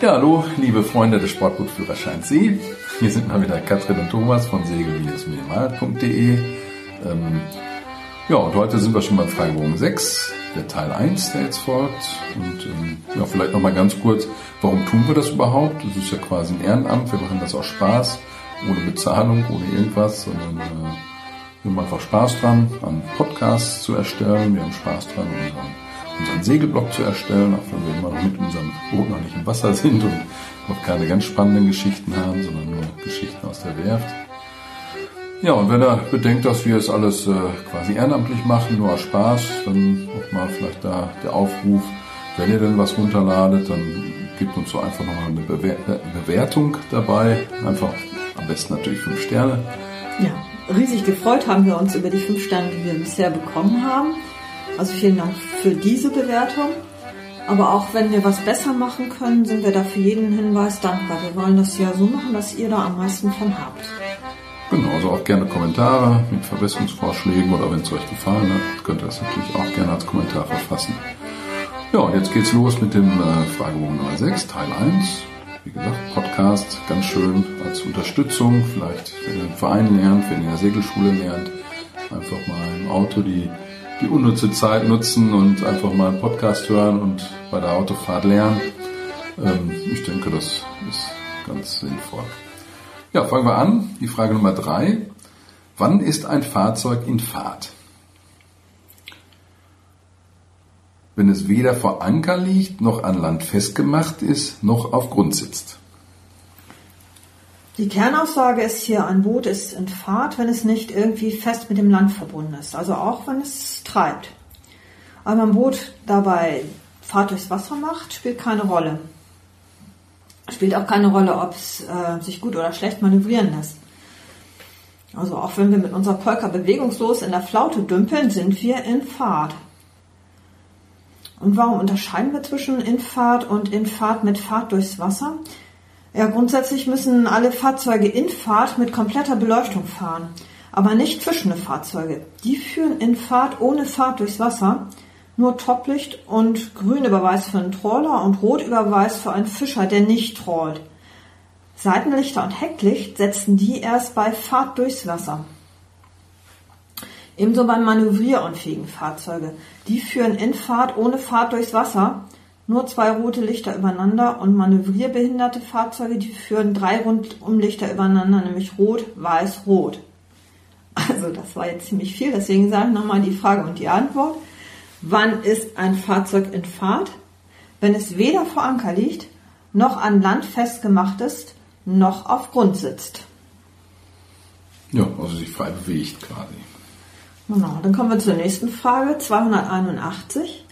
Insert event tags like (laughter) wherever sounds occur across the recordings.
Ja, hallo, liebe Freunde des Sportbootführerscheins See. Hier sind mal wieder Katrin und Thomas von segel-minimal.de. Ähm, ja, und heute sind wir schon beim Fragebogen 6, der Teil 1, der jetzt folgt. Und ähm, ja, vielleicht nochmal ganz kurz, warum tun wir das überhaupt? Das ist ja quasi ein Ehrenamt, wir machen das aus Spaß, ohne Bezahlung, ohne irgendwas, sondern äh, wir haben einfach Spaß dran, an Podcasts zu erstellen. Wir haben Spaß dran, unseren unseren Segelblock zu erstellen, auch wenn wir immer noch mit unserem Boot noch nicht im Wasser sind und noch keine ganz spannenden Geschichten haben, sondern nur Geschichten aus der Werft. Ja, und wenn er bedenkt, dass wir es alles äh, quasi ehrenamtlich machen, nur aus Spaß, dann nochmal vielleicht da der Aufruf, wenn ihr denn was runterladet, dann gebt uns so einfach nochmal eine Bewer Bewertung dabei. Einfach am besten natürlich fünf Sterne. Ja, riesig gefreut haben wir uns über die fünf Sterne, die wir bisher bekommen haben. Also vielen Dank für diese Bewertung. Aber auch wenn wir was besser machen können, sind wir da für jeden Hinweis dankbar. Wir wollen das ja so machen, dass ihr da am meisten von habt. Genau, also auch gerne Kommentare mit Verbesserungsvorschlägen oder wenn es euch gefallen hat, könnt ihr das natürlich auch gerne als Kommentar verfassen. Ja, und jetzt geht's los mit dem äh, Fragebogen Nummer 6, Teil 1. Wie gesagt, Podcast, ganz schön als Unterstützung. Vielleicht, wenn ihr im Verein lernt, wenn ihr in der Segelschule lernt, einfach mal im Auto die die unnütze Zeit nutzen und einfach mal einen Podcast hören und bei der Autofahrt lernen. Ähm, ich denke, das ist ganz sinnvoll. Ja, fangen wir an. Die Frage Nummer drei. Wann ist ein Fahrzeug in Fahrt? Wenn es weder vor Anker liegt, noch an Land festgemacht ist, noch auf Grund sitzt. Die Kernaussage ist hier, ein Boot ist in Fahrt, wenn es nicht irgendwie fest mit dem Land verbunden ist. Also auch wenn es treibt. Aber ein Boot dabei Fahrt durchs Wasser macht, spielt keine Rolle. Spielt auch keine Rolle, ob es äh, sich gut oder schlecht manövrieren lässt. Also auch wenn wir mit unserer Polka bewegungslos in der Flaute dümpeln, sind wir in Fahrt. Und warum unterscheiden wir zwischen in Fahrt und in Fahrt mit Fahrt durchs Wasser? Ja, grundsätzlich müssen alle Fahrzeuge in Fahrt mit kompletter Beleuchtung fahren, aber nicht zwischende Fahrzeuge. Die führen in Fahrt ohne Fahrt durchs Wasser, nur Toplicht und grün Überweis für einen Trawler und rot Überweis für einen Fischer, der nicht trawlt. Seitenlichter und Hecklicht setzen die erst bei Fahrt durchs Wasser. Ebenso beim manövrierunfähigen Fahrzeuge. Die führen in Fahrt ohne Fahrt durchs Wasser, nur zwei rote Lichter übereinander und manövrierbehinderte Fahrzeuge, die führen drei Rundumlichter übereinander, nämlich rot, weiß, rot. Also das war jetzt ziemlich viel, deswegen sage ich nochmal die Frage und die Antwort. Wann ist ein Fahrzeug in Fahrt? Wenn es weder vor Anker liegt, noch an Land festgemacht ist, noch auf Grund sitzt. Ja, also sich frei bewegt quasi. Genau, dann kommen wir zur nächsten Frage, 281.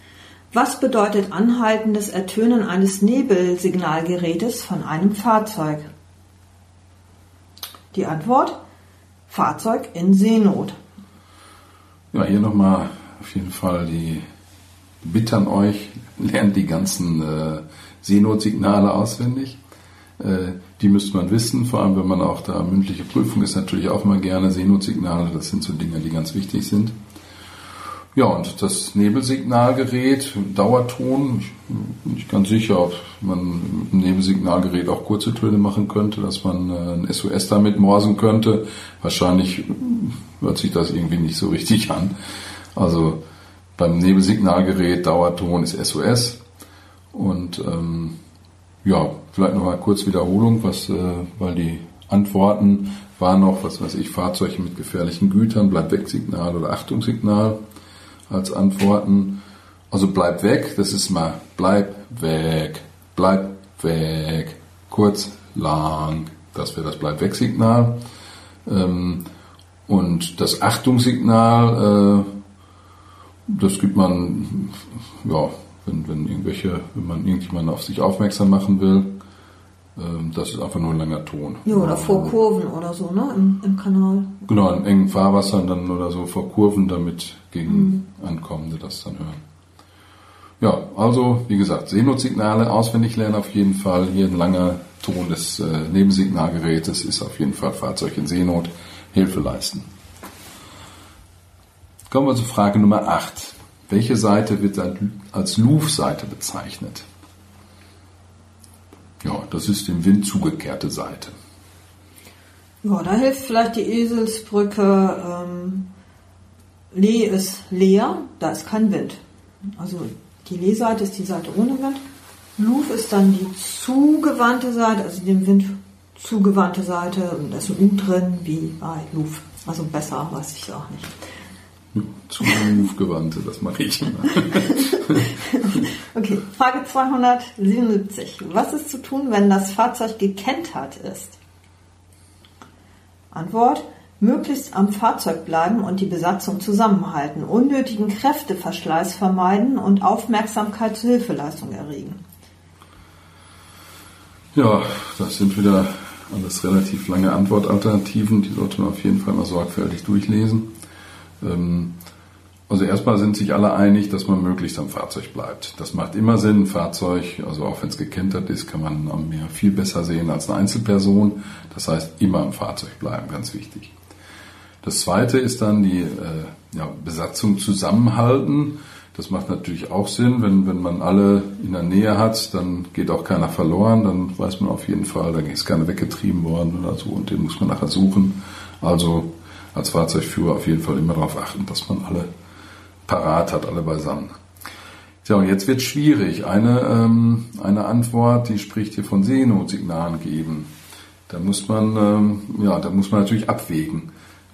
Was bedeutet anhaltendes Ertönen eines Nebelsignalgerätes von einem Fahrzeug? Die Antwort: Fahrzeug in Seenot. Ja, hier nochmal auf jeden Fall die Bitte an euch, lernt die ganzen äh, Seenotsignale auswendig. Äh, die müsste man wissen, vor allem wenn man auch da mündliche Prüfung ist, natürlich auch immer gerne Seenotsignale. Das sind so Dinge, die ganz wichtig sind. Ja, und das Nebelsignalgerät, Dauerton, ich bin nicht ganz sicher, ob man im Nebelsignalgerät auch kurze Töne machen könnte, dass man äh, ein SOS damit morsen könnte. Wahrscheinlich hört sich das irgendwie nicht so richtig an. Also beim Nebelsignalgerät Dauerton ist SOS. Und ähm, ja, vielleicht nochmal kurz Wiederholung, was, äh, weil die Antworten waren noch, was weiß ich, Fahrzeuge mit gefährlichen Gütern, Bleib-Weg-Signal oder Achtungssignal als Antworten. Also bleib weg, das ist mal bleib weg, bleib weg, kurz, lang, das wäre das bleib weg Signal. Ähm, und das Achtungssignal, äh, das gibt man, ja, wenn, wenn irgendwelche, wenn man irgendjemanden auf sich aufmerksam machen will, das ist einfach nur ein langer Ton. Ja, oder vor Kurven oder so, ne? Im, im Kanal. Genau, in engen Fahrwassern dann oder so vor Kurven, damit gegen mhm. Ankommende das dann hören. Ja, also wie gesagt, Seenotsignale auswendig lernen auf jeden Fall. Hier ein langer Ton des äh, Nebensignalgerätes ist auf jeden Fall Fahrzeug in Seenot. Hilfe leisten. Kommen wir zur Frage Nummer 8. Welche Seite wird als Louvre-Seite bezeichnet? Das ist dem Wind zugekehrte Seite. Ja, da hilft vielleicht die Eselsbrücke. Ähm, Lee ist leer, da ist kein Wind. Also die Lee-Seite ist die Seite ohne Wind. Luf ist dann die zugewandte Seite, also dem Wind zugewandte Seite. Und da ist U drin, wie bei Luf. Also besser weiß ich auch nicht. Zugewandte, das mache ich immer. (laughs) okay, Frage 277. Was ist zu tun, wenn das Fahrzeug gekentert ist? Antwort. Möglichst am Fahrzeug bleiben und die Besatzung zusammenhalten, unnötigen Kräfteverschleiß vermeiden und Aufmerksamkeit zur Hilfeleistung erregen. Ja, das sind wieder alles relativ lange Antwortalternativen, die sollte man auf jeden Fall mal sorgfältig durchlesen. Ähm, also erstmal sind sich alle einig, dass man möglichst am Fahrzeug bleibt. Das macht immer Sinn. Ein Fahrzeug, also auch wenn es gekentert ist, kann man am Meer viel besser sehen als eine Einzelperson. Das heißt, immer am Fahrzeug bleiben, ganz wichtig. Das zweite ist dann die äh, ja, Besatzung zusammenhalten. Das macht natürlich auch Sinn, wenn, wenn man alle in der Nähe hat, dann geht auch keiner verloren, dann weiß man auf jeden Fall, da ist keiner weggetrieben worden oder so und den muss man nachher suchen. Also als Fahrzeugführer auf jeden Fall immer darauf achten, dass man alle parat hat, alle beisammen. Ja, und jetzt wird schwierig. Eine, ähm, eine Antwort, die spricht hier von Seenotsignalen geben. Da muss man, ähm, ja, da muss man natürlich abwägen.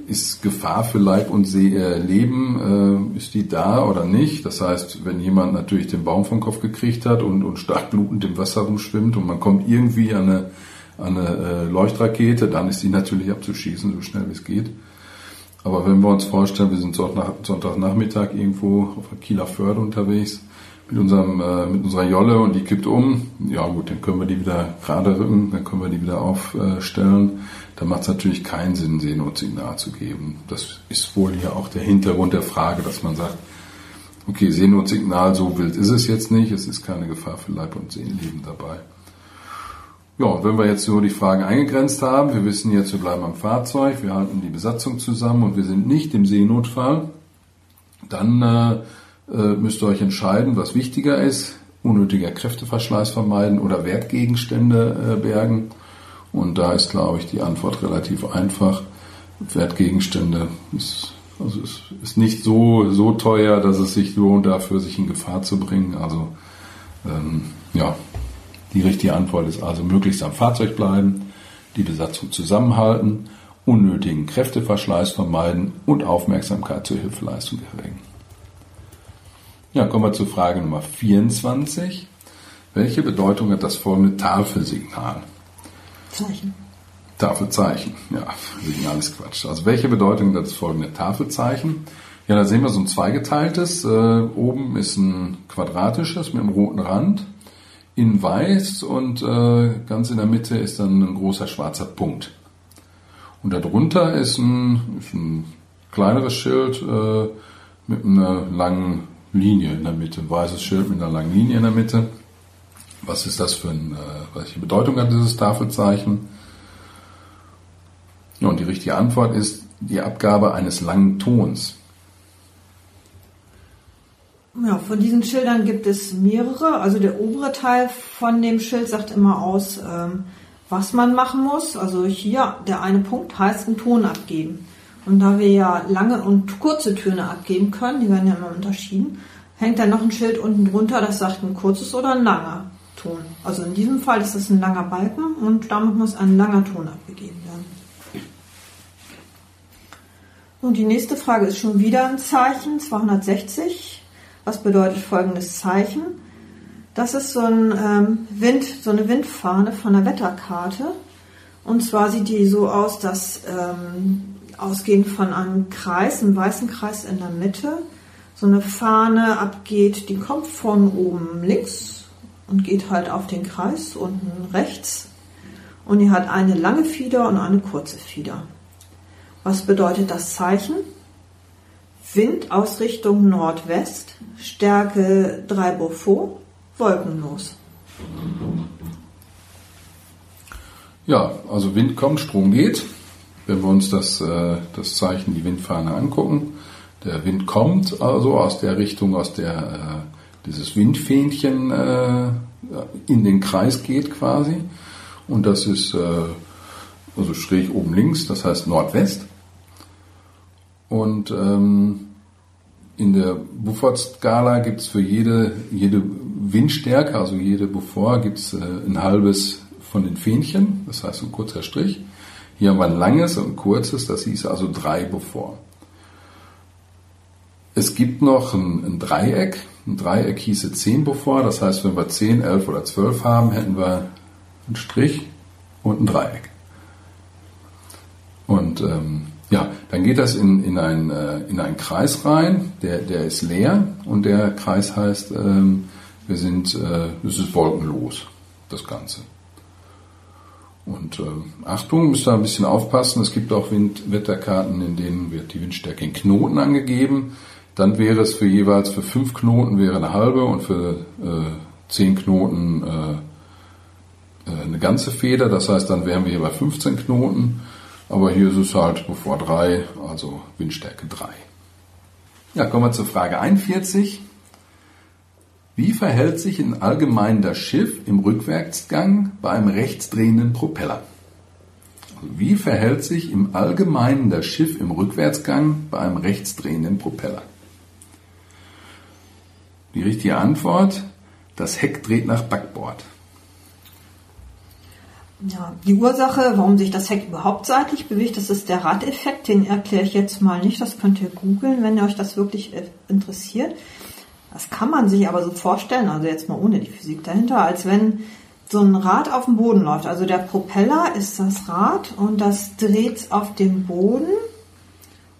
Ist Gefahr für Leib und See, äh, Leben, äh, ist die da oder nicht? Das heißt, wenn jemand natürlich den Baum vom Kopf gekriegt hat und, und stark blutend im Wasser rumschwimmt und man kommt irgendwie an eine, an eine äh, Leuchtrakete, dann ist die natürlich abzuschießen, so schnell wie es geht. Aber wenn wir uns vorstellen, wir sind Sonntagnachmittag irgendwo auf der Kieler Förde unterwegs mit, unserem, äh, mit unserer Jolle und die kippt um, ja gut, dann können wir die wieder gerade rücken, dann können wir die wieder aufstellen. Da macht es natürlich keinen Sinn, Seenotsignal zu geben. Das ist wohl hier auch der Hintergrund der Frage, dass man sagt, okay, Seenotsignal, so wild ist es jetzt nicht, es ist keine Gefahr für Leib und Seelenleben dabei. Ja, wenn wir jetzt so die Fragen eingegrenzt haben, wir wissen jetzt, wir bleiben am Fahrzeug, wir halten die Besatzung zusammen und wir sind nicht im Seenotfall, dann äh, äh, müsst ihr euch entscheiden, was wichtiger ist. Unnötiger Kräfteverschleiß vermeiden oder Wertgegenstände äh, bergen. Und da ist, glaube ich, die Antwort relativ einfach. Wertgegenstände ist, also ist, ist nicht so, so teuer, dass es sich lohnt, dafür sich in Gefahr zu bringen. Also ähm, ja, die richtige Antwort ist also möglichst am Fahrzeug bleiben, die Besatzung zusammenhalten, unnötigen Kräfteverschleiß vermeiden und Aufmerksamkeit zur Hilfeleistung erregen. Ja, kommen wir zur Frage Nummer 24. Welche Bedeutung hat das folgende Tafelsignal? Zeichen. Tafelzeichen, ja, Signal ist Quatsch. Also welche Bedeutung hat das folgende Tafelzeichen? Ja, da sehen wir so ein zweigeteiltes. Äh, oben ist ein quadratisches mit einem roten Rand in weiß und äh, ganz in der Mitte ist dann ein großer schwarzer Punkt. Und darunter ist ein, ist ein kleineres Schild äh, mit einer langen Linie in der Mitte, ein weißes Schild mit einer langen Linie in der Mitte. Was ist das für ein, äh, welche Bedeutung hat dieses Tafelzeichen? Ja, und die richtige Antwort ist die Abgabe eines langen Tons. Ja, von diesen Schildern gibt es mehrere. Also der obere Teil von dem Schild sagt immer aus, ähm, was man machen muss. Also hier der eine Punkt heißt einen Ton abgeben. Und da wir ja lange und kurze Töne abgeben können, die werden ja immer unterschieden, hängt dann noch ein Schild unten drunter, das sagt ein kurzes oder ein langer Ton. Also in diesem Fall ist es ein langer Balken und damit muss ein langer Ton abgegeben werden. Und die nächste Frage ist schon wieder ein Zeichen, 260. Was bedeutet folgendes Zeichen? Das ist so ein ähm, Wind, so eine Windfahne von der Wetterkarte. Und zwar sieht die so aus, dass ähm, ausgehend von einem Kreis, einem weißen Kreis in der Mitte, so eine Fahne abgeht, die kommt von oben links und geht halt auf den Kreis unten rechts. Und die hat eine lange Fieder und eine kurze Fieder. Was bedeutet das Zeichen? Wind aus Richtung Nordwest, Stärke 3 Beaufort, wolkenlos. Ja, also Wind kommt, Strom geht. Wenn wir uns das, äh, das Zeichen, die Windfahne angucken, der Wind kommt also aus der Richtung, aus der dieses Windfähnchen äh, in den Kreis geht quasi. Und das ist äh, also schräg oben links, das heißt Nordwest. Und ähm, in der Beaufort-Skala gibt es für jede, jede Windstärke, also jede Beaufort, gibt es äh, ein halbes von den Fähnchen, das heißt ein kurzer Strich. Hier haben wir ein langes und ein kurzes, das hieß also drei Beaufort. Es gibt noch ein, ein, Dreieck. Ein Dreieck hieße 10 Beaufort. Das heißt, wenn wir 10, 11 oder 12 haben, hätten wir einen Strich und ein Dreieck. Und ähm, ja, dann geht das in, in, ein, äh, in einen Kreis rein, der, der ist leer und der Kreis heißt, ähm, wir sind, äh, es ist wolkenlos, das Ganze. Und äh, Achtung, müsst ihr ein bisschen aufpassen, es gibt auch Windwetterkarten, in denen wird die Windstärke in Knoten angegeben. Dann wäre es für jeweils für fünf Knoten wäre eine halbe und für äh, zehn Knoten äh, äh eine ganze Feder. Das heißt, dann wären wir hier bei 15 Knoten. Aber hier ist es halt bevor 3, also Windstärke 3. Ja, kommen wir zur Frage 41. Wie verhält sich in allgemein das Schiff im Rückwärtsgang bei einem rechtsdrehenden Propeller? Also wie verhält sich im Allgemeinen das Schiff im Rückwärtsgang bei einem rechtsdrehenden Propeller? Die richtige Antwort, das Heck dreht nach Backbord. Ja, die Ursache, warum sich das Heck überhaupt seitlich bewegt, das ist der Radeffekt. Den erkläre ich jetzt mal nicht. Das könnt ihr googeln, wenn euch das wirklich äh, interessiert. Das kann man sich aber so vorstellen, also jetzt mal ohne die Physik dahinter, als wenn so ein Rad auf dem Boden läuft. Also der Propeller ist das Rad und das dreht auf dem Boden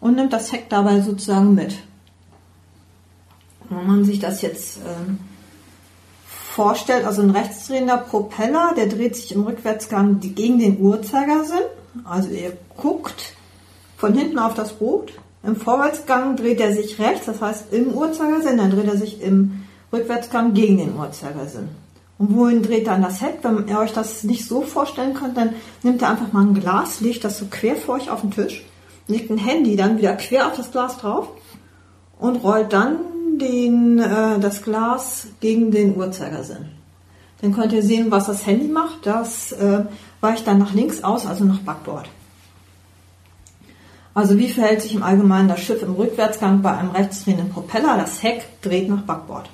und nimmt das Heck dabei sozusagen mit. Wenn man sich das jetzt äh, vorstellt, also ein rechtsdrehender Propeller, der dreht sich im Rückwärtsgang gegen den Uhrzeigersinn. Also ihr guckt von hinten auf das Boot. Im Vorwärtsgang dreht er sich rechts, das heißt im Uhrzeigersinn, dann dreht er sich im Rückwärtsgang gegen den Uhrzeigersinn. Und wohin dreht dann das Heck? Wenn ihr euch das nicht so vorstellen könnt, dann nimmt ihr einfach mal ein Glas, legt das so quer vor euch auf den Tisch, legt ein Handy dann wieder quer auf das Glas drauf und rollt dann den, äh, das Glas gegen den Uhrzeigersinn. Dann könnt ihr sehen, was das Handy macht. Das äh, weicht dann nach links aus, also nach Backbord. Also wie verhält sich im Allgemeinen das Schiff im Rückwärtsgang bei einem rechtsdrehenden Propeller? Das Heck dreht nach Backbord.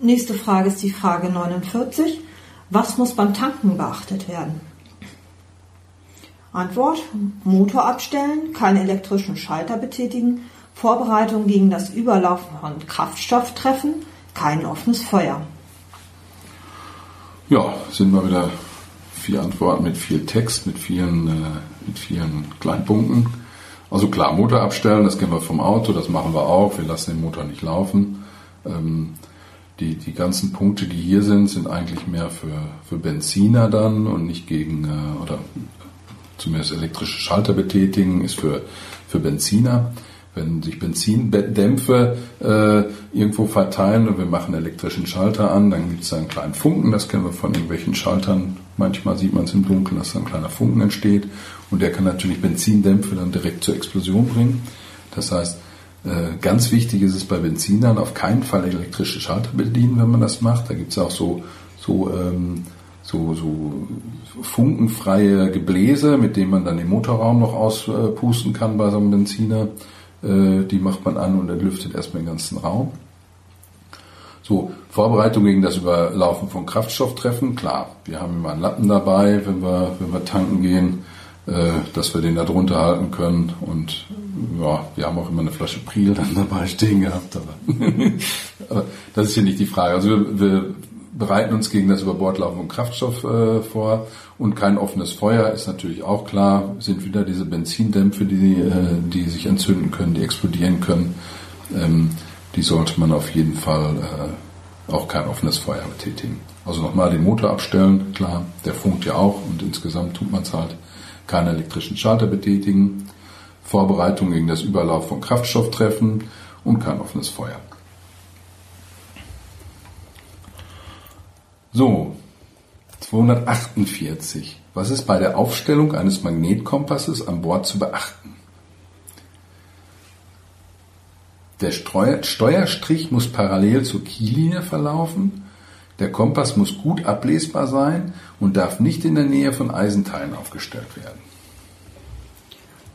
Nächste Frage ist die Frage 49. Was muss beim Tanken beachtet werden? Antwort: Motor abstellen, keinen elektrischen Schalter betätigen, Vorbereitung gegen das Überlaufen von Kraftstoff treffen, kein offenes Feuer. Ja, sind wir wieder vier Antworten mit viel Text, mit vielen, äh, mit vielen Kleinpunkten. Also klar, Motor abstellen, das kennen wir vom Auto, das machen wir auch. Wir lassen den Motor nicht laufen. Ähm, die, die ganzen Punkte, die hier sind, sind eigentlich mehr für, für Benziner dann und nicht gegen, äh, oder zumindest elektrische Schalter betätigen, ist für, für Benziner. Wenn sich Benzindämpfe äh, irgendwo verteilen und wir machen elektrischen Schalter an, dann gibt es einen kleinen Funken, das kennen wir von irgendwelchen Schaltern. Manchmal sieht man es im Dunkeln, dass da ein kleiner Funken entsteht und der kann natürlich Benzindämpfe dann direkt zur Explosion bringen. Das heißt, äh, ganz wichtig ist es bei Benzinern auf keinen Fall elektrische Schalter bedienen, wenn man das macht. Da gibt es auch so, so ähm, so, so funkenfreie Gebläse, mit denen man dann den Motorraum noch auspusten kann bei so einem Benziner. Äh, die macht man an und dann lüftet erstmal den ganzen Raum. So, Vorbereitung gegen das Überlaufen von Kraftstoff treffen. Klar, wir haben immer einen Lappen dabei, wenn wir, wenn wir tanken gehen, äh, dass wir den da drunter halten können. Und ja, wir haben auch immer eine Flasche Priel dann (laughs) dabei stehen gehabt. Aber, (laughs) aber das ist hier nicht die Frage. Also wir, wir bereiten uns gegen das Überbordlaufen von Kraftstoff äh, vor und kein offenes Feuer ist natürlich auch klar. Sind wieder diese Benzindämpfe, die, äh, die sich entzünden können, die explodieren können. Ähm, die sollte man auf jeden Fall äh, auch kein offenes Feuer betätigen. Also nochmal den Motor abstellen, klar, der funkt ja auch und insgesamt tut man es halt. Keine elektrischen Schalter betätigen, Vorbereitung gegen das Überlauf von Kraftstoff treffen und kein offenes Feuer. So, 248. Was ist bei der Aufstellung eines Magnetkompasses an Bord zu beachten? Der Steuerstrich muss parallel zur Kiellinie verlaufen. Der Kompass muss gut ablesbar sein und darf nicht in der Nähe von Eisenteilen aufgestellt werden.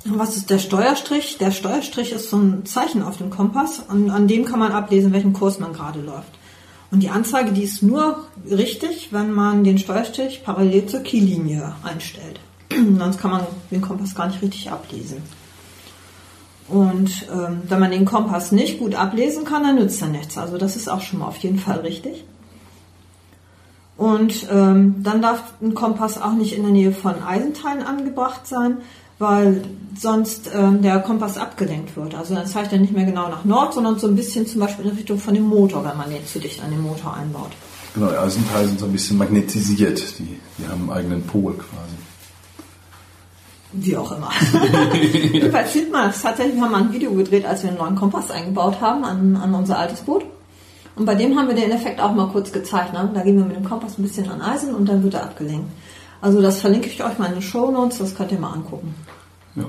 Was ist der Steuerstrich? Der Steuerstrich ist so ein Zeichen auf dem Kompass und an dem kann man ablesen, welchen Kurs man gerade läuft. Und die Anzeige, die ist nur richtig, wenn man den Steuerstrich parallel zur Kiellinie einstellt. (clears throat) Sonst kann man den Kompass gar nicht richtig ablesen. Und ähm, wenn man den Kompass nicht gut ablesen kann, dann nützt er nichts. Also das ist auch schon mal auf jeden Fall richtig. Und ähm, dann darf ein Kompass auch nicht in der Nähe von Eisenteilen angebracht sein, weil sonst ähm, der Kompass abgelenkt wird. Also dann zeigt er nicht mehr genau nach Nord, sondern so ein bisschen zum Beispiel in Richtung von dem Motor, wenn man den zu dicht an den Motor einbaut. Genau, die Eisenteile sind so ein bisschen magnetisiert. Die, die haben einen eigenen Pol quasi. Wie auch immer. (laughs) Jedenfalls sieht man tatsächlich, wir haben mal ein Video gedreht, als wir einen neuen Kompass eingebaut haben an, an unser altes Boot. Und bei dem haben wir den Effekt auch mal kurz gezeigt. Ne? Da gehen wir mit dem Kompass ein bisschen an Eisen und dann wird er abgelenkt. Also das verlinke ich euch mal in den Show Notes, das könnt ihr mal angucken. Ja.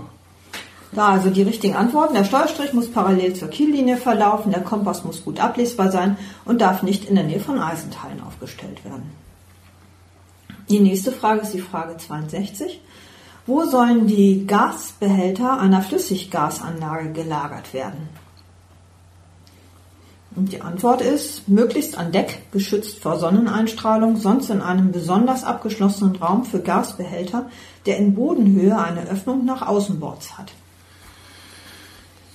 Da also die richtigen Antworten. Der Steuerstrich muss parallel zur Kiellinie verlaufen, der Kompass muss gut ablesbar sein und darf nicht in der Nähe von Eisenteilen aufgestellt werden. Die nächste Frage ist die Frage 62. Wo sollen die Gasbehälter einer Flüssiggasanlage gelagert werden? Und die Antwort ist, möglichst an Deck, geschützt vor Sonneneinstrahlung, sonst in einem besonders abgeschlossenen Raum für Gasbehälter, der in Bodenhöhe eine Öffnung nach Außenbords hat.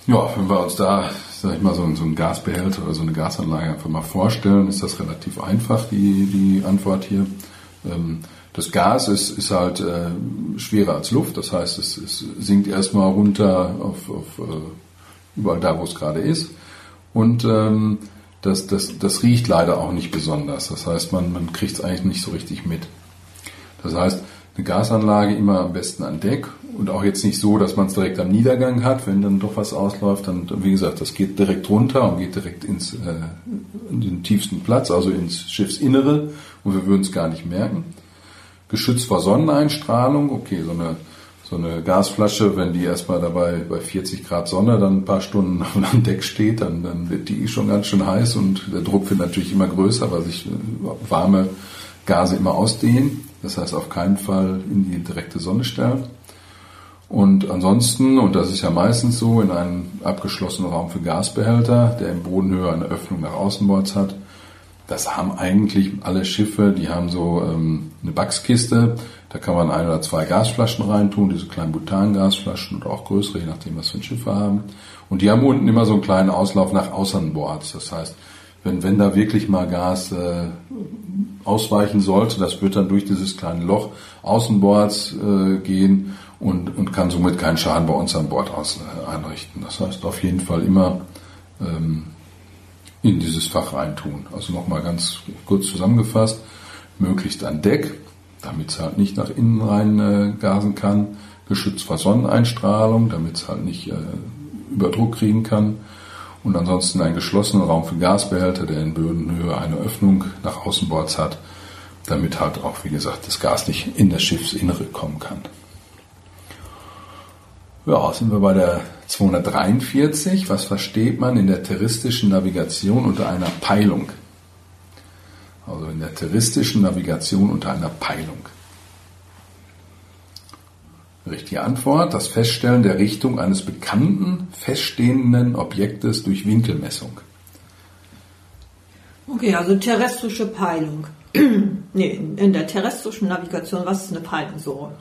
Ja, wenn wir uns da, sag ich mal, so, so einen Gasbehälter oder so eine Gasanlage einfach mal vorstellen, ist das relativ einfach, die, die Antwort hier. Ähm, das Gas ist, ist halt äh, schwerer als Luft, das heißt, es, es sinkt erstmal runter auf, auf äh, überall da, wo es gerade ist. Und ähm, das, das, das riecht leider auch nicht besonders. Das heißt, man, man kriegt es eigentlich nicht so richtig mit. Das heißt, eine Gasanlage immer am besten an Deck und auch jetzt nicht so, dass man es direkt am Niedergang hat, wenn dann doch was ausläuft, dann, wie gesagt, das geht direkt runter und geht direkt ins, äh, in den tiefsten Platz, also ins Schiffsinnere und wir würden es gar nicht merken. Geschützt vor Sonneneinstrahlung, okay, so eine so eine Gasflasche, wenn die erstmal dabei bei 40 Grad Sonne dann ein paar Stunden (laughs) am Deck steht, dann, dann wird die schon ganz schön heiß und der Druck wird natürlich immer größer, weil sich äh, warme Gase immer ausdehnen. Das heißt auf keinen Fall in die direkte Sonne stellen. Und ansonsten, und das ist ja meistens so, in einem abgeschlossenen Raum für Gasbehälter, der im Bodenhöhe eine Öffnung nach Außenbords hat, das haben eigentlich alle Schiffe, die haben so ähm, eine Backskiste, da kann man ein oder zwei Gasflaschen reintun, diese kleinen Butangasflaschen oder auch größere, je nachdem, was für ein Schiff wir haben. Und die haben unten immer so einen kleinen Auslauf nach Außenbords. Das heißt, wenn, wenn da wirklich mal Gas äh, ausweichen sollte, das wird dann durch dieses kleine Loch Außenbords äh, gehen und, und kann somit keinen Schaden bei uns an Bord aus, äh, einrichten. Das heißt, auf jeden Fall immer ähm, in dieses Fach reintun. Also nochmal ganz kurz zusammengefasst, möglichst an Deck, damit es halt nicht nach innen rein äh, gasen kann, geschützt vor Sonneneinstrahlung, damit es halt nicht äh, Überdruck kriegen kann und ansonsten einen geschlossenen Raum für Gasbehälter, der in Bödenhöhe eine Öffnung nach Außenbords hat, damit halt auch, wie gesagt, das Gas nicht in das Schiffsinnere kommen kann. Ja, sind wir bei der 243. Was versteht man in der terrestischen Navigation unter einer Peilung? Also in der terrestischen Navigation unter einer Peilung. Richtige Antwort, das Feststellen der Richtung eines bekannten, feststehenden Objektes durch Winkelmessung. Okay, also terrestrische Peilung. (clears throat) nee, in der terrestrischen Navigation, was ist eine Peilung so?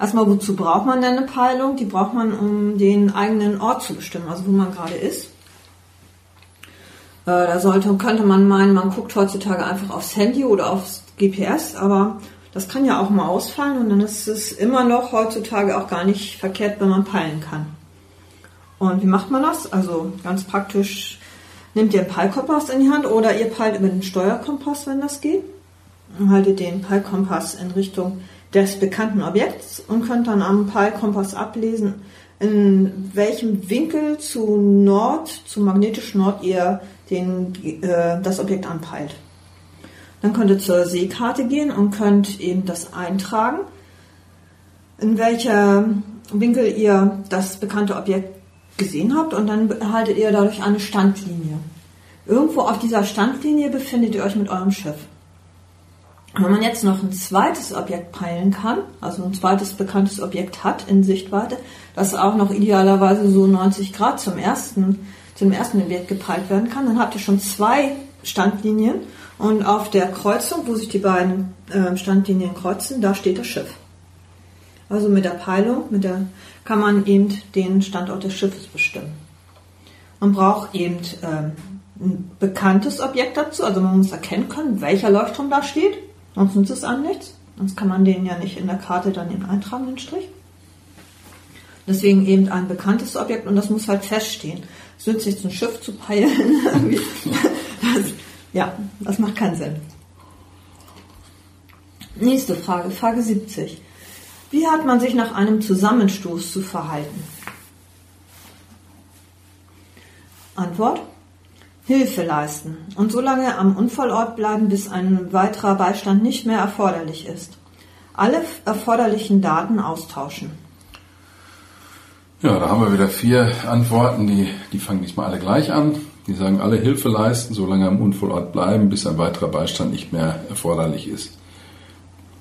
Erstmal, wozu braucht man denn eine Peilung? Die braucht man, um den eigenen Ort zu bestimmen, also wo man gerade ist. Äh, da sollte, könnte man meinen, man guckt heutzutage einfach aufs Handy oder aufs GPS, aber das kann ja auch mal ausfallen und dann ist es immer noch heutzutage auch gar nicht verkehrt, wenn man peilen kann. Und wie macht man das? Also ganz praktisch, nehmt ihr einen Peilkompass in die Hand oder ihr peilt über den Steuerkompass, wenn das geht. Und haltet den Peilkompass in Richtung des bekannten Objekts und könnt dann am Peilkompass ablesen, in welchem Winkel zu Nord, zu magnetisch Nord ihr den, äh, das Objekt anpeilt. Dann könnt ihr zur Seekarte gehen und könnt eben das eintragen, in welcher Winkel ihr das bekannte Objekt gesehen habt und dann erhaltet ihr dadurch eine Standlinie. Irgendwo auf dieser Standlinie befindet ihr euch mit eurem Schiff. Wenn man jetzt noch ein zweites Objekt peilen kann, also ein zweites bekanntes Objekt hat in Sichtweite, das auch noch idealerweise so 90 Grad zum ersten, zum ersten Objekt gepeilt werden kann, dann habt ihr schon zwei Standlinien und auf der Kreuzung, wo sich die beiden äh, Standlinien kreuzen, da steht das Schiff. Also mit der Peilung, mit der kann man eben den Standort des Schiffes bestimmen. Man braucht eben ähm, ein bekanntes Objekt dazu, also man muss erkennen können, welcher Leuchtturm da steht Sonst nützt es an nichts. Sonst kann man den ja nicht in der Karte dann den eintragen, den Strich. Deswegen eben ein bekanntes Objekt und das muss halt feststehen. Es nützt sich ein Schiff zu peilen. (laughs) das, ja, das macht keinen Sinn. Nächste Frage, Frage 70. Wie hat man sich nach einem Zusammenstoß zu verhalten? Antwort. Hilfe leisten und so lange am Unfallort bleiben, bis ein weiterer Beistand nicht mehr erforderlich ist. Alle erforderlichen Daten austauschen. Ja, da haben wir wieder vier Antworten, die, die fangen diesmal alle gleich an. Die sagen alle Hilfe leisten, so lange am Unfallort bleiben, bis ein weiterer Beistand nicht mehr erforderlich ist.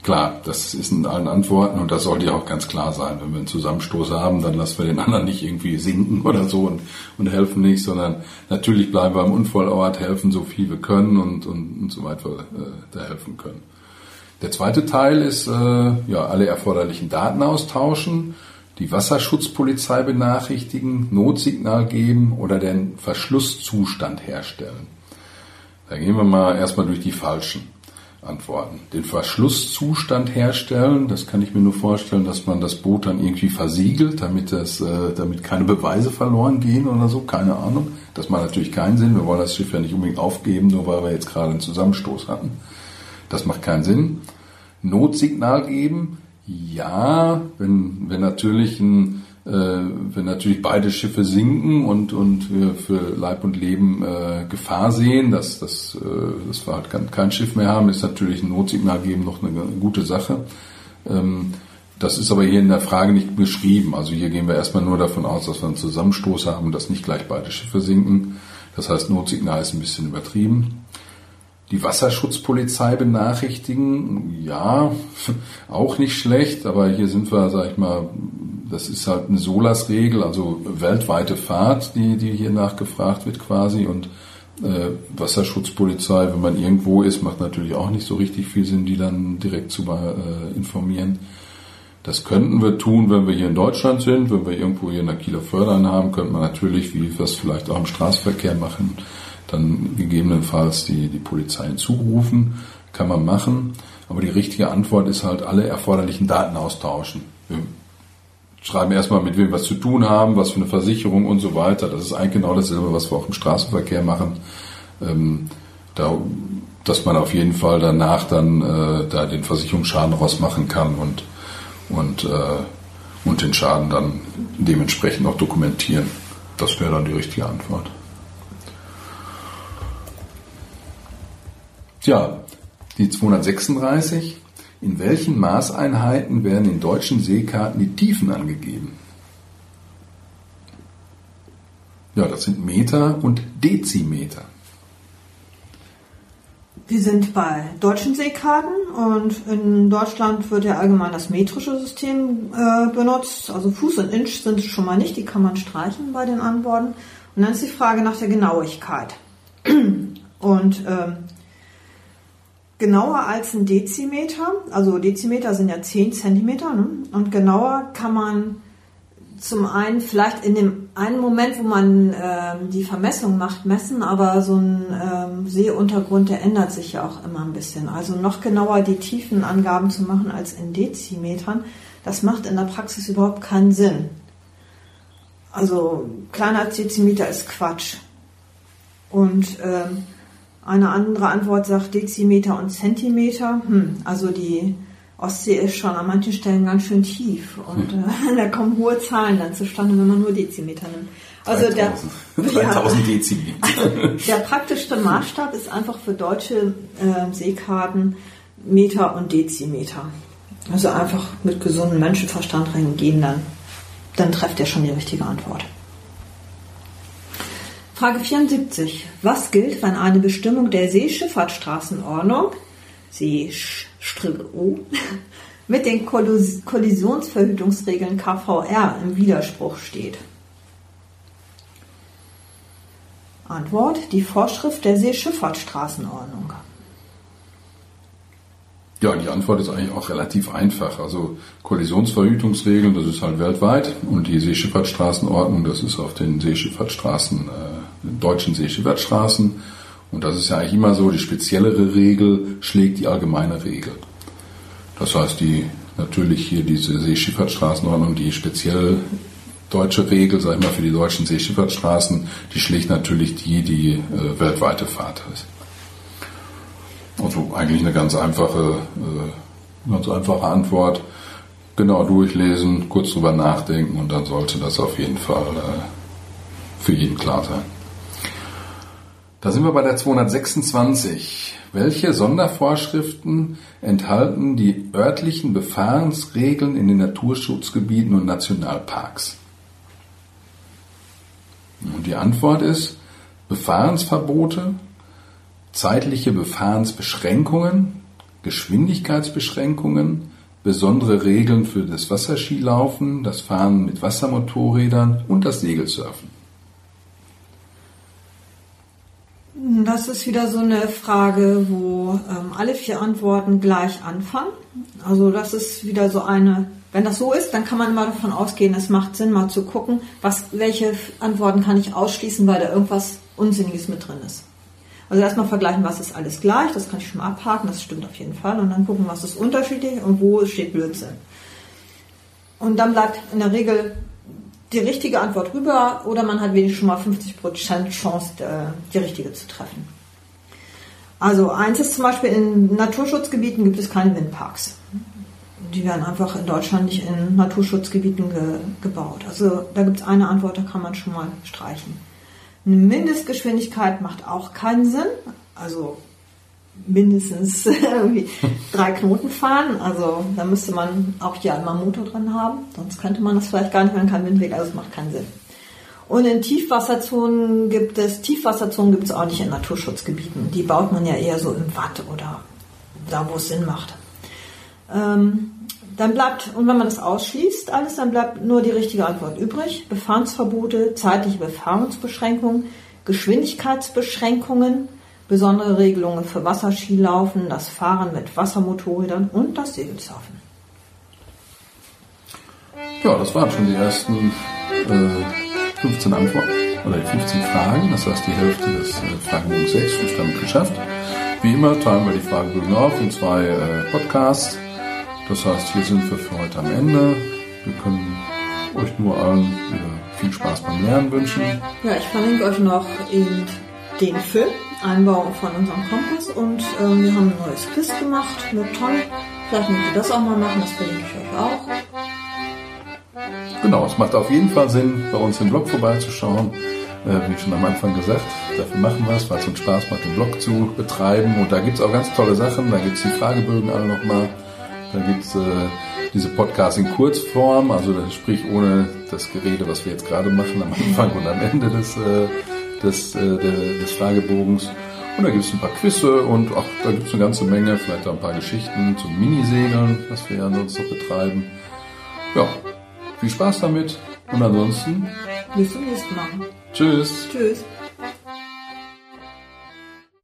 Klar, das ist in allen Antworten und das sollte ja auch ganz klar sein. Wenn wir einen Zusammenstoß haben, dann lassen wir den anderen nicht irgendwie sinken oder so und, und helfen nicht, sondern natürlich bleiben wir am Unfallort, helfen so viel wir können und, und, und so weit wir äh, da helfen können. Der zweite Teil ist, äh, ja, alle erforderlichen Daten austauschen, die Wasserschutzpolizei benachrichtigen, Notsignal geben oder den Verschlusszustand herstellen. Da gehen wir mal erstmal durch die falschen antworten. Den Verschlusszustand herstellen, das kann ich mir nur vorstellen, dass man das Boot dann irgendwie versiegelt, damit das, äh, damit keine Beweise verloren gehen oder so, keine Ahnung. Das macht natürlich keinen Sinn. Wir wollen das Schiff ja nicht unbedingt aufgeben, nur weil wir jetzt gerade einen Zusammenstoß hatten. Das macht keinen Sinn. Notsignal geben, ja, wenn, wenn natürlich ein äh, wenn natürlich beide Schiffe sinken und, und wir für Leib und Leben äh, Gefahr sehen, dass, dass, äh, dass wir halt kein, kein Schiff mehr haben, ist natürlich ein Notsignal geben noch eine, eine gute Sache. Ähm, das ist aber hier in der Frage nicht beschrieben. Also hier gehen wir erstmal nur davon aus, dass wir einen Zusammenstoß haben, dass nicht gleich beide Schiffe sinken. Das heißt, Notsignal ist ein bisschen übertrieben. Die Wasserschutzpolizei benachrichtigen, ja, (laughs) auch nicht schlecht, aber hier sind wir, sag ich mal, das ist halt eine SOLAS-Regel, also weltweite Fahrt, die, die hier nachgefragt wird quasi. Und äh, Wasserschutzpolizei, wenn man irgendwo ist, macht natürlich auch nicht so richtig viel Sinn, die dann direkt zu äh, informieren. Das könnten wir tun, wenn wir hier in Deutschland sind, wenn wir irgendwo hier in der Kieler Förderin haben, könnte man natürlich, wie wir es vielleicht auch im Straßenverkehr machen, dann gegebenenfalls die, die Polizei hinzurufen, kann man machen. Aber die richtige Antwort ist halt alle erforderlichen Daten austauschen. Wir schreiben erstmal, mit wem wir was zu tun haben, was für eine Versicherung und so weiter. Das ist eigentlich genau dasselbe, was wir auch im Straßenverkehr machen. Ähm, da, dass man auf jeden Fall danach dann äh, da den Versicherungsschaden rausmachen kann und, und, äh, und den Schaden dann dementsprechend auch dokumentieren. Das wäre dann die richtige Antwort. Tja, die 236. In welchen Maßeinheiten werden in deutschen Seekarten die Tiefen angegeben? Ja, das sind Meter und Dezimeter. Die sind bei deutschen Seekarten und in Deutschland wird ja allgemein das metrische System äh, benutzt. Also Fuß und Inch sind es schon mal nicht, die kann man streichen bei den Antworten. Und dann ist die Frage nach der Genauigkeit. (clears throat) Und ähm, genauer als ein Dezimeter, also Dezimeter sind ja 10 Zentimeter, ne? und genauer kann man zum einen vielleicht in dem einen Moment, wo man ähm, die Vermessung macht, messen, aber so ein ähm, Seeuntergrund, der ändert sich ja auch immer ein bisschen. Also noch genauer die Tiefenangaben zu machen als in Dezimetern, das macht in der Praxis überhaupt keinen Sinn. Also kleiner als Dezimeter ist Quatsch. Und ähm, eine andere Antwort sagt Dezimeter und Zentimeter. Hm, also die Ostsee ist schon an manchen Stellen ganz schön tief und hm. äh, (laughs) da kommen hohe Zahlen dann zustande, wenn man nur Dezimeter nimmt. Also 3000, der 3000 (laughs) ja, Dezimeter. (laughs) Der praktischste Maßstab ist einfach für deutsche äh, Seekarten Meter und Dezimeter. Also einfach mit gesundem Menschenverstand reingehen, dann, dann trefft ihr schon die richtige Antwort. Frage 74. Was gilt, wenn eine Bestimmung der Seeschifffahrtsstraßenordnung SeeStro (laughs) mit den Kollis- Kollisionsverhütungsregeln KVR im Widerspruch steht? Antwort. Die Vorschrift der Seeschifffahrtsstraßenordnung. Ja, die Antwort ist eigentlich auch relativ einfach. Also Kollisionsverhütungsregeln, das ist halt weltweit und die Seeschifffahrtsstraßenordnung, das ist auf den Seeschifffahrtsstraßen, äh, deutschen Seeschifffahrtsstraßen. Und das ist ja eigentlich immer so, die speziellere Regel schlägt die allgemeine Regel. Das heißt, die natürlich hier diese Seeschifffahrtsstraßenordnung, die speziell deutsche Regel, sag ich mal, für die deutschen Seeschifffahrtsstraßen, die schlägt natürlich die, die äh, weltweite Fahrt ist. Also eigentlich eine ganz einfache, äh, ganz einfache Antwort. Genau durchlesen, kurz drüber nachdenken und dann sollte das auf jeden Fall äh, für jeden klar sein. Da sind wir bei der 226. Welche Sondervorschriften enthalten die örtlichen Befahrensregeln in den Naturschutzgebieten und Nationalparks? Und die Antwort ist Befahrensverbote, zeitliche Befahrensbeschränkungen, Geschwindigkeitsbeschränkungen, besondere Regeln für das Wasserskilaufen, das Fahren mit Wassermotorrädern und das Segelsurfen. Das ist wieder so eine Frage, wo ähm, alle vier Antworten gleich anfangen. Also das ist wieder so eine, wenn das so ist, dann kann man mal davon ausgehen, es macht Sinn, mal zu gucken, was, welche Antworten kann ich ausschließen, weil da irgendwas Unsinniges mit drin ist. Also erstmal vergleichen, was ist alles gleich, das kann ich schon mal abhaken, das stimmt auf jeden Fall. Und dann gucken, was ist unterschiedlich und wo steht Blödsinn. Und dann bleibt in der Regel die richtige Antwort rüber oder man hat wenigstens schon mal 50% Chance, äh, die richtige zu treffen. Also eins ist zum Beispiel, in Naturschutzgebieten gibt es keine Windparks. Die werden einfach in Deutschland nicht in Naturschutzgebieten ge gebaut. Also da gibt es eine Antwort, da kann man schon mal streichen. Eine Mindestgeschwindigkeit macht auch keinen Sinn. Also mindestens (laughs) drei Knoten fahren. Also da müsste man auch hier einmal Motor drin haben. Sonst könnte man das vielleicht gar nicht, wenn kein Windweg, also es macht keinen Sinn. Und in Tiefwasserzonen gibt es, Tiefwasserzonen gibt es auch nicht in Naturschutzgebieten. Die baut man ja eher so im Watt oder da, wo es Sinn macht. Ähm, dann bleibt, und wenn man das ausschließt, alles, dann bleibt nur die richtige Antwort übrig. Befahrensverbote, zeitliche Befahrungsbeschränkungen, Geschwindigkeitsbeschränkungen, besondere Regelungen für Wasserskilaufen, das Fahren mit Wassermotorrädern und das Segelsurfen. Ja, das waren schon die ersten äh, 15 Antworten oder die 15 Fragen. Das heißt, die Hälfte des äh, Fragenbogens 6 ist damit geschafft. Wie immer teilen wir die Fragebögen auf in zwei äh, Podcasts. Das heißt, hier sind wir für heute am Ende. Wir können euch nur allen äh, viel Spaß beim Lernen wünschen. Ja, ich verlinke euch noch eben den Film, Einbau von unserem Kompass und ähm, wir haben ein neues Quiz gemacht mit Tom. Vielleicht mögt ihr das auch mal machen, das verlinke ich euch auch. Genau, es macht auf jeden Fall Sinn, bei uns im Blog vorbeizuschauen. Äh, wie schon am Anfang gesagt, dafür machen wir es, weil es uns Spaß macht, den Blog zu betreiben. Und da gibt es auch ganz tolle Sachen. Da gibt es die Fragebögen alle nochmal. Da gibt es äh, diese Podcasts in Kurzform, also sprich ohne das Gerede, was wir jetzt gerade machen am Anfang und am Ende des, äh, des, äh, des Fragebogens. Und da gibt es ein paar Quizze und auch da gibt es eine ganze Menge, vielleicht auch ein paar Geschichten zum Minisegeln, was wir ja sonst noch betreiben. Ja, viel Spaß damit und ansonsten Bis zum nächsten Mal. tschüss. Tschüss.